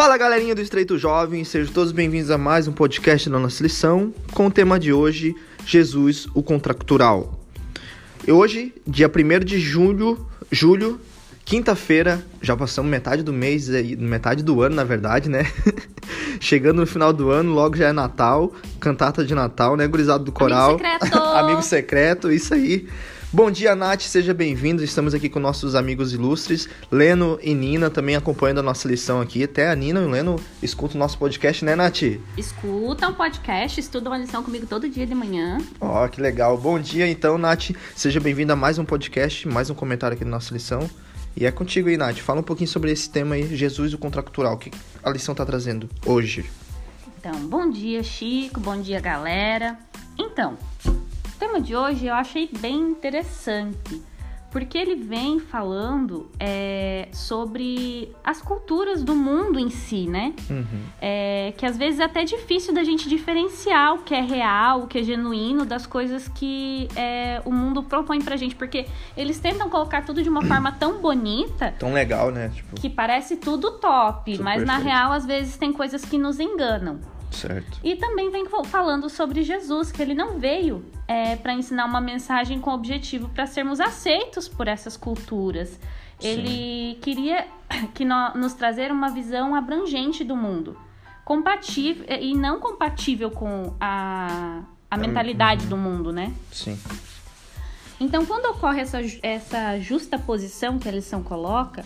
Fala galerinha do Estreito Jovem, sejam todos bem-vindos a mais um podcast da nossa lição com o tema de hoje, Jesus, o Contracultural. E hoje, dia 1 de julho, julho quinta-feira, já passamos metade do mês, metade do ano na verdade, né? Chegando no final do ano, logo já é Natal, cantata de Natal, né? Gurizado do coral. Amigo secreto! Amigo secreto, isso aí. Bom dia, Nath, seja bem-vindo. Estamos aqui com nossos amigos ilustres, Leno e Nina, também acompanhando a nossa lição aqui. Até a Nina e o Leno escutam o nosso podcast, né, Nath? Escutam o podcast, estudam a lição comigo todo dia de manhã. Ó, oh, que legal. Bom dia, então, Nath. Seja bem-vinda a mais um podcast, mais um comentário aqui da nossa lição. E é contigo aí, Nath. Fala um pouquinho sobre esse tema aí, Jesus e o contracultural. O que a lição está trazendo hoje? Então, bom dia, Chico. Bom dia, galera. Então, tema de hoje eu achei bem interessante, porque ele vem falando é, sobre as culturas do mundo em si, né? Uhum. É, que às vezes é até difícil da gente diferenciar o que é real, o que é genuíno das coisas que é, o mundo propõe pra gente, porque eles tentam colocar tudo de uma forma tão bonita. Tão legal, né? Tipo... Que parece tudo top, Super mas na real às vezes tem coisas que nos enganam. Certo. E também vem falando sobre Jesus, que ele não veio é, para ensinar uma mensagem com objetivo para sermos aceitos por essas culturas. Sim. Ele queria que nós, nos trazer uma visão abrangente do mundo, compatível e não compatível com a, a mentalidade uhum. do mundo, né? Sim. Então, quando ocorre essa, essa justa posição que a lição coloca,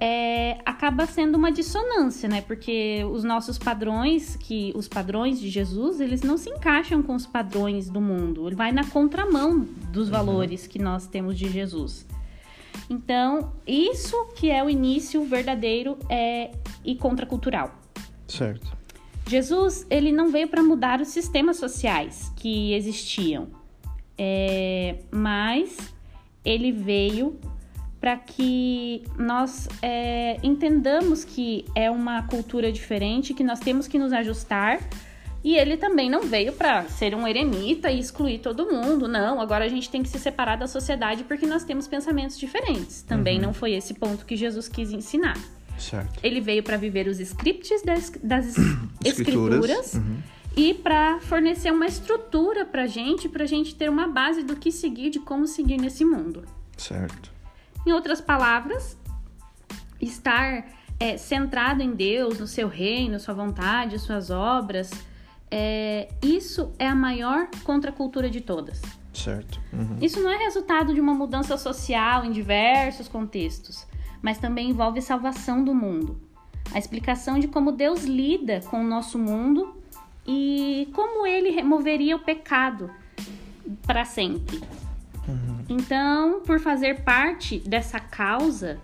é, acaba sendo uma dissonância, né? Porque os nossos padrões, que os padrões de Jesus, eles não se encaixam com os padrões do mundo. Ele vai na contramão dos uhum. valores que nós temos de Jesus. Então, isso que é o início verdadeiro é, e contracultural. Certo. Jesus, ele não veio para mudar os sistemas sociais que existiam, é, mas ele veio para que nós é, entendamos que é uma cultura diferente, que nós temos que nos ajustar. E ele também não veio para ser um eremita e excluir todo mundo. Não, agora a gente tem que se separar da sociedade porque nós temos pensamentos diferentes. Também uhum. não foi esse ponto que Jesus quis ensinar. Certo. Ele veio para viver os scripts das, das escrituras. Uhum. E para fornecer uma estrutura para gente, para gente ter uma base do que seguir, de como seguir nesse mundo. Certo. Em outras palavras, estar é, centrado em Deus, no seu reino, sua vontade, suas obras, é, isso é a maior contracultura de todas. Certo. Uhum. Isso não é resultado de uma mudança social em diversos contextos, mas também envolve salvação do mundo. A explicação de como Deus lida com o nosso mundo e como ele removeria o pecado para sempre. Então, por fazer parte dessa causa,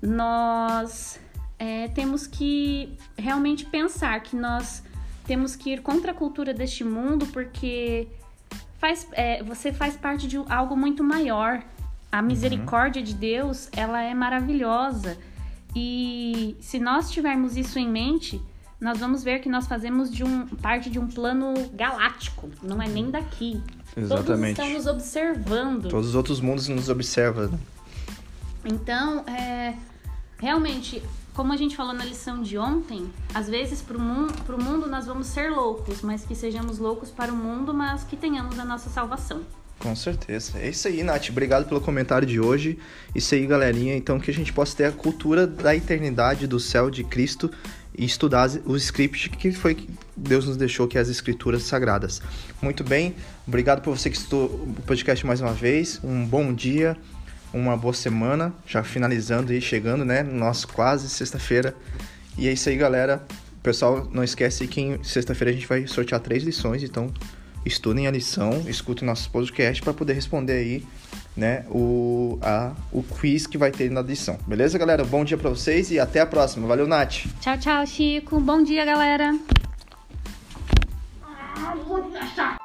nós é, temos que realmente pensar que nós temos que ir contra a cultura deste mundo, porque faz, é, você faz parte de algo muito maior. A uhum. misericórdia uhum. de Deus, ela é maravilhosa. E se nós tivermos isso em mente, nós vamos ver que nós fazemos de um, parte de um plano galáctico, não é nem daqui. Exatamente. Todos estão nos observando. Todos os outros mundos nos observam. Então, é, realmente, como a gente falou na lição de ontem, às vezes para o mundo, mundo nós vamos ser loucos, mas que sejamos loucos para o mundo, mas que tenhamos a nossa salvação. Com certeza. É isso aí, Nath. Obrigado pelo comentário de hoje. Isso aí, galerinha. Então, que a gente possa ter a cultura da eternidade do céu de Cristo e estudar o script que foi que Deus nos deixou, que é as escrituras sagradas. Muito bem, obrigado por você que estudou o podcast mais uma vez. Um bom dia, uma boa semana, já finalizando e chegando, né? Nosso quase sexta-feira. E é isso aí, galera. Pessoal, não esquece que em sexta-feira a gente vai sortear três lições, então estudem a lição, escutem nosso podcast para poder responder aí né, o, a, o quiz que vai ter na edição. Beleza, galera? Bom dia para vocês e até a próxima. Valeu, Nath. Tchau, tchau, Chico. Bom dia, galera. Ah,